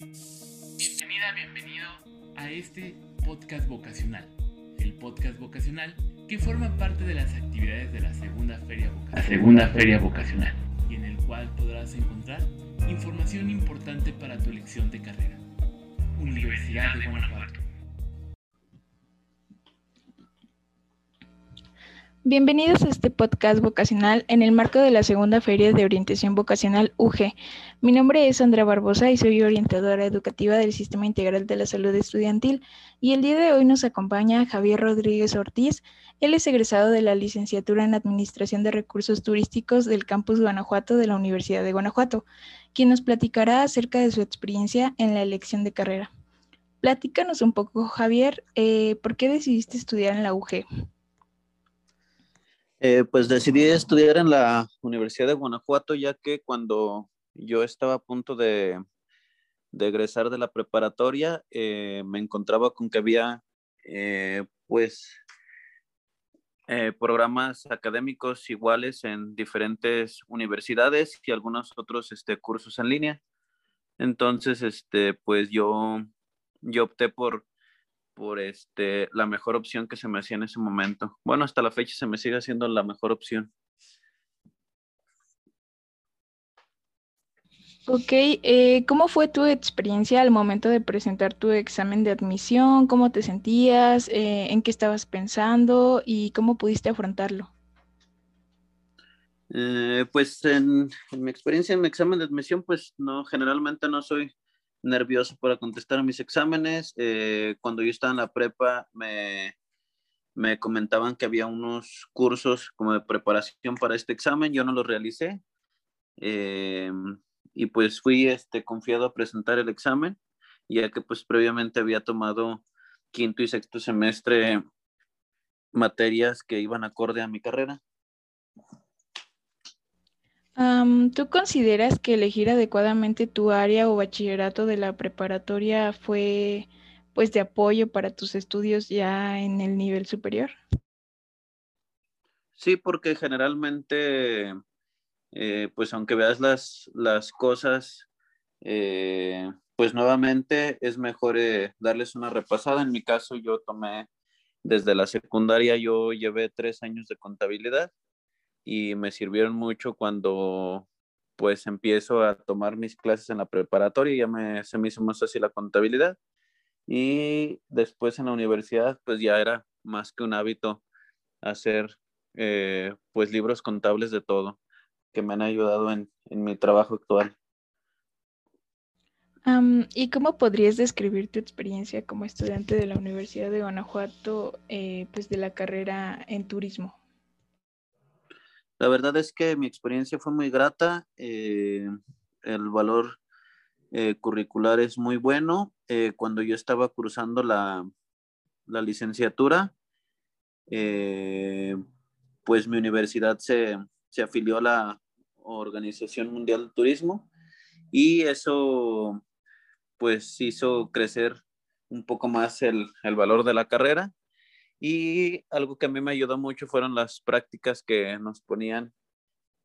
Bienvenida, bienvenido a este podcast vocacional. El podcast vocacional que forma parte de las actividades de la segunda feria vocacional. segunda feria vocacional. Y en el cual podrás encontrar información importante para tu elección de carrera. Universidad de Guanajuato. Bienvenidos a este podcast vocacional en el marco de la segunda feria de orientación vocacional UG. Mi nombre es Andrea Barbosa y soy orientadora educativa del Sistema Integral de la Salud Estudiantil y el día de hoy nos acompaña Javier Rodríguez Ortiz. Él es egresado de la licenciatura en Administración de Recursos Turísticos del Campus Guanajuato de la Universidad de Guanajuato, quien nos platicará acerca de su experiencia en la elección de carrera. Platícanos un poco, Javier, eh, ¿por qué decidiste estudiar en la UG? Eh, pues decidí estudiar en la Universidad de Guanajuato, ya que cuando yo estaba a punto de, egresar de la preparatoria, eh, me encontraba con que había, eh, pues, programas académicos iguales en diferentes universidades y algunos otros este, cursos en línea. Entonces, este, pues yo, yo opté por por este, la mejor opción que se me hacía en ese momento. Bueno, hasta la fecha se me sigue haciendo la mejor opción. Ok, eh, ¿cómo fue tu experiencia al momento de presentar tu examen de admisión? ¿Cómo te sentías? Eh, ¿En qué estabas pensando? ¿Y cómo pudiste afrontarlo? Eh, pues en, en, mi experiencia en mi examen de admisión, pues no, generalmente no soy nervioso para contestar mis exámenes. Eh, cuando yo estaba en la prepa, me, me comentaban que había unos cursos como de preparación para este examen. Yo no los realicé. Eh, y pues fui este, confiado a presentar el examen, ya que pues previamente había tomado quinto y sexto semestre materias que iban acorde a mi carrera. ¿Tú consideras que elegir adecuadamente tu área o bachillerato de la preparatoria fue pues de apoyo para tus estudios ya en el nivel superior? Sí, porque generalmente, eh, pues aunque veas las, las cosas, eh, pues nuevamente es mejor eh, darles una repasada. En mi caso, yo tomé desde la secundaria, yo llevé tres años de contabilidad y me sirvieron mucho cuando pues empiezo a tomar mis clases en la preparatoria, ya me, se me hizo más fácil la contabilidad y después en la universidad pues ya era más que un hábito hacer eh, pues libros contables de todo que me han ayudado en, mi trabajo actual. ¿Y cómo podrías describir tu experiencia como estudiante de la Universidad de Guanajuato, eh, pues de la carrera en turismo? La verdad es que mi experiencia fue muy grata. Eh, el valor eh, curricular es muy bueno. Eh, cuando yo estaba cursando la, licenciatura, pues mi universidad se, afilió a la Organización Mundial de Turismo y eso pues hizo crecer un poco más el, el valor de la carrera y algo que a mí me ayudó mucho fueron las prácticas que nos ponían,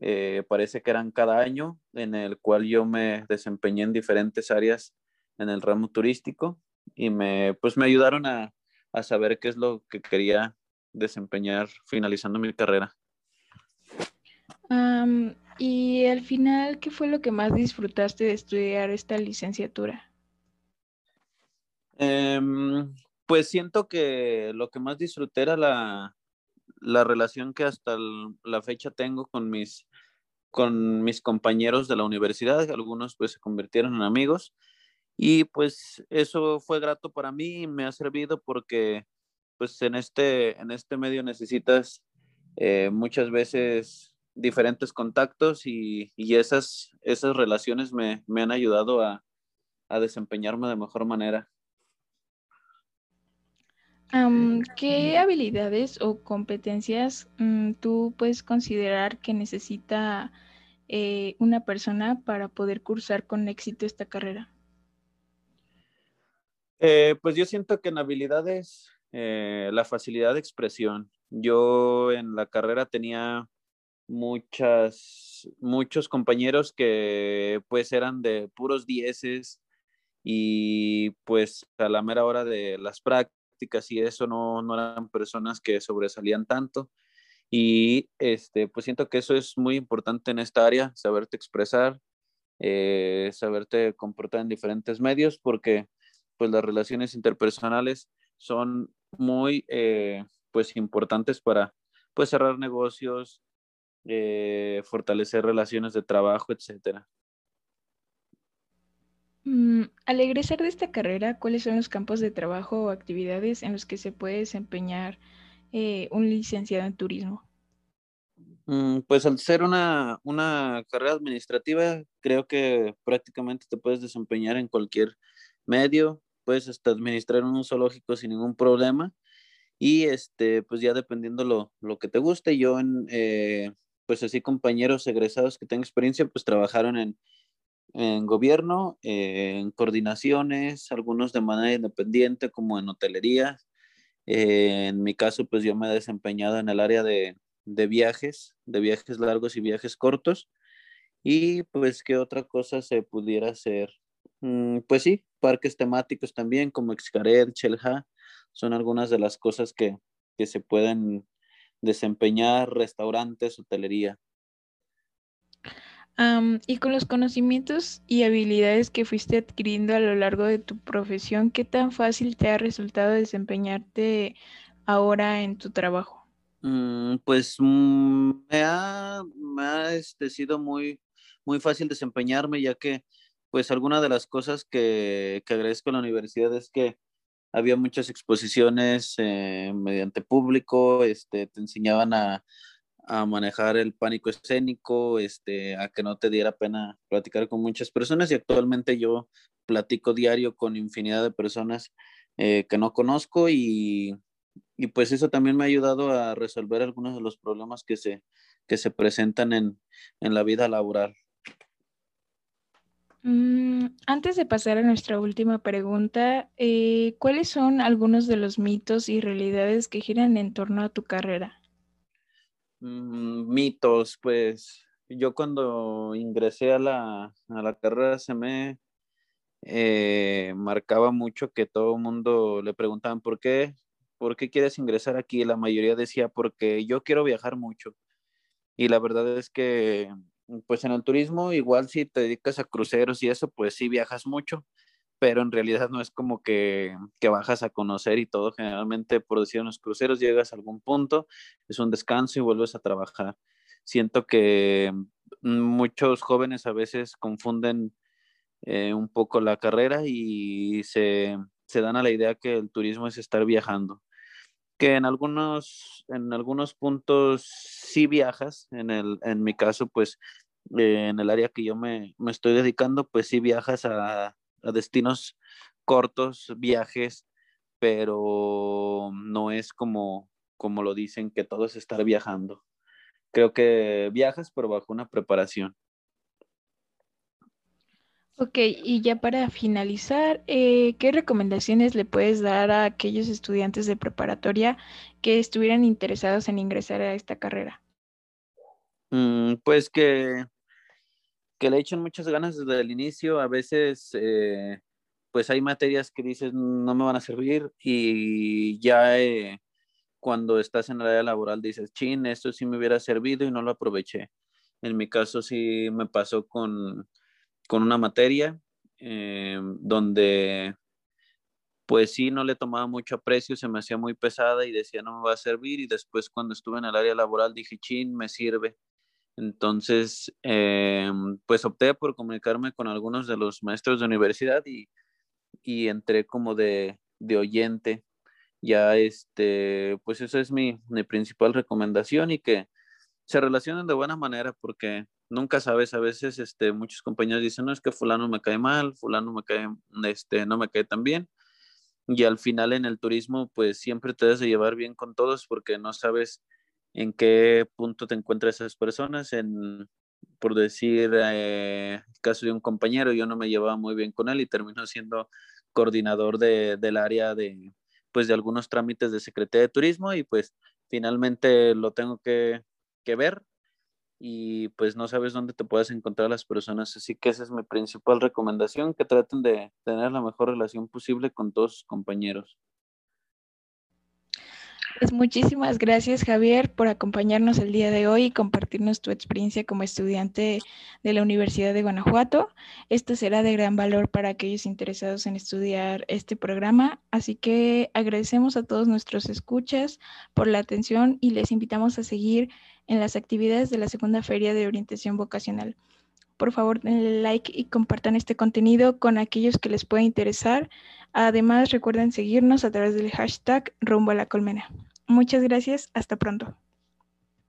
eh, parece que eran cada año, en el cual yo me desempeñé en diferentes áreas en el ramo turístico y me, pues me ayudaron a, saber qué es lo que quería desempeñar finalizando mi carrera. y al final, ¿qué fue lo que más disfrutaste de estudiar esta licenciatura? Em, pues siento que lo que más disfruté era la, relación que hasta la fecha tengo con mis, con mis compañeros de la universidad, algunos pues se convirtieron en amigos y pues eso fue grato para mí y me ha servido porque pues en este, en este medio necesitas eh, muchas veces diferentes contactos y, esas, esas relaciones me, han ayudado a desempeñarme de mejor manera. ¿Qué habilidades o competencias mm, tú puedes considerar que necesita eh, una persona para poder cursar con éxito esta carrera? Eh, pues yo siento que en habilidades eh, la facilidad de expresión. Yo en la carrera tenía muchas, muchos compañeros que pues eran de puros dieces y pues a la mera hora de las prácticas y eso no, no eran personas que sobresalían tanto. Y este, pues siento que eso es muy importante en esta área, saberte expresar, eh, saberte comportar en diferentes medios, porque pues las relaciones interpersonales son muy eh, pues importantes para pues cerrar negocios, eh, fortalecer relaciones de trabajo, etcétera. Mm, al egresar de esta carrera, ¿cuáles son los campos de trabajo o actividades en los que se puede desempeñar eh, un licenciado en turismo? Mm, pues al ser una, carrera administrativa, creo que prácticamente te puedes desempeñar en cualquier medio, puedes hasta administrar un zoológico sin ningún problema y este, pues ya dependiendo lo, lo que te guste, yo en, eh, pues así compañeros egresados que tengan experiencia, pues trabajaron en, en gobierno, eh, en coordinaciones, algunos de manera independiente como en hotelería. Eh, en mi caso, pues yo me he desempeñado en el área de, de viajes, de viajes largos y viajes cortos. Y pues, ¿qué otra cosa se pudiera hacer? Mm, pues sí, parques temáticos también, como Xcaret, Chelja, son algunas de las cosas que, que se pueden desempeñar, restaurantes, hotelería y con los conocimientos y habilidades que fuiste adquiriendo a lo largo de tu profesión, ¿qué tan fácil te ha resultado desempeñarte ahora en tu trabajo? Mm, pues mm, me ha, este, sido muy, muy fácil desempeñarme, ya que pues alguna de las cosas que, que agradezco a la universidad es que había muchas exposiciones eh, mediante público, este, te enseñaban a, a manejar el pánico escénico, este, a que no te diera pena platicar con muchas personas y actualmente yo platico diario con infinidad de personas eh, que no conozco y, y, pues eso también me ha ayudado a resolver algunos de los problemas que se, que se presentan en, en la vida laboral. Mm, antes de pasar a nuestra última pregunta, eh, ¿cuáles son algunos de los mitos y realidades que giran en torno a tu carrera? Mm, mitos, pues yo cuando ingresé a la, a la carrera se me eh, marcaba mucho que todo el mundo le preguntaban por qué, por qué quieres ingresar aquí. La mayoría decía porque yo quiero viajar mucho. Y la verdad es que, pues en el turismo, igual si te dedicas a cruceros y eso, pues sí viajas mucho pero en realidad no es como que, que bajas a conocer y todo. Generalmente, por decir, en los cruceros llegas a algún punto, es un descanso y vuelves a trabajar. Siento que muchos jóvenes a veces confunden eh, un poco la carrera y se, se dan a la idea que el turismo es estar viajando que en algunos, en algunos puntos sí viajas, en, el, en mi caso, pues eh, en el área que yo me, me, estoy dedicando, pues sí viajas a, a destinos cortos, viajes, pero no es como, como lo dicen que todo es estar viajando. Creo que viajas, pero bajo una preparación. Ok, y ya para finalizar, eh, ¿qué recomendaciones le puedes dar a aquellos estudiantes de preparatoria que estuvieran interesados en ingresar a esta carrera? Mm, pues que que le echen muchas ganas desde el inicio. A veces, eh, pues hay materias que dices no me van a servir y ya eh, cuando estás en la área laboral dices, chin, esto sí me hubiera servido y no lo aproveché. En mi caso sí me pasó con, con una materia eh, donde pues sí no le tomaba mucho aprecio, se me hacía muy pesada y decía no me va a servir y después cuando estuve en el área laboral dije, chin, me sirve entonces, eh, pues opté por comunicarme con algunos de los maestros de universidad y, y entré como de, de, oyente. Ya, este, pues esa es mi, mi, principal recomendación y que se relacionen de buena manera porque nunca sabes, a veces este, muchos compañeros dicen, no, es que fulano me cae mal, fulano me cae, este, no me cae tan bien. Y al final en el turismo, pues siempre te debes de llevar bien con todos porque no sabes en qué punto te encuentras esas personas. En, por decir, eh, el caso de un compañero, yo no me llevaba muy bien con él y terminó siendo coordinador de, del área de, pues, de algunos trámites de Secretaría de Turismo y pues finalmente lo tengo que, que ver y pues no sabes dónde te puedes encontrar las personas. Así que esa es mi principal recomendación, que traten de tener la mejor relación posible con todos sus compañeros. Pues muchísimas gracias Javier por acompañarnos el día de hoy y compartirnos tu experiencia como estudiante de la Universidad de Guanajuato. Esto será de gran valor para aquellos interesados en estudiar este programa, así que agradecemos a todos nuestros escuchas por la atención y les invitamos a seguir en las actividades de la segunda feria de orientación vocacional. Por favor, denle like y compartan este contenido con aquellos que les pueda interesar. Además, recuerden seguirnos a través del hashtag rumbo a la colmena. Muchas gracias, hasta pronto.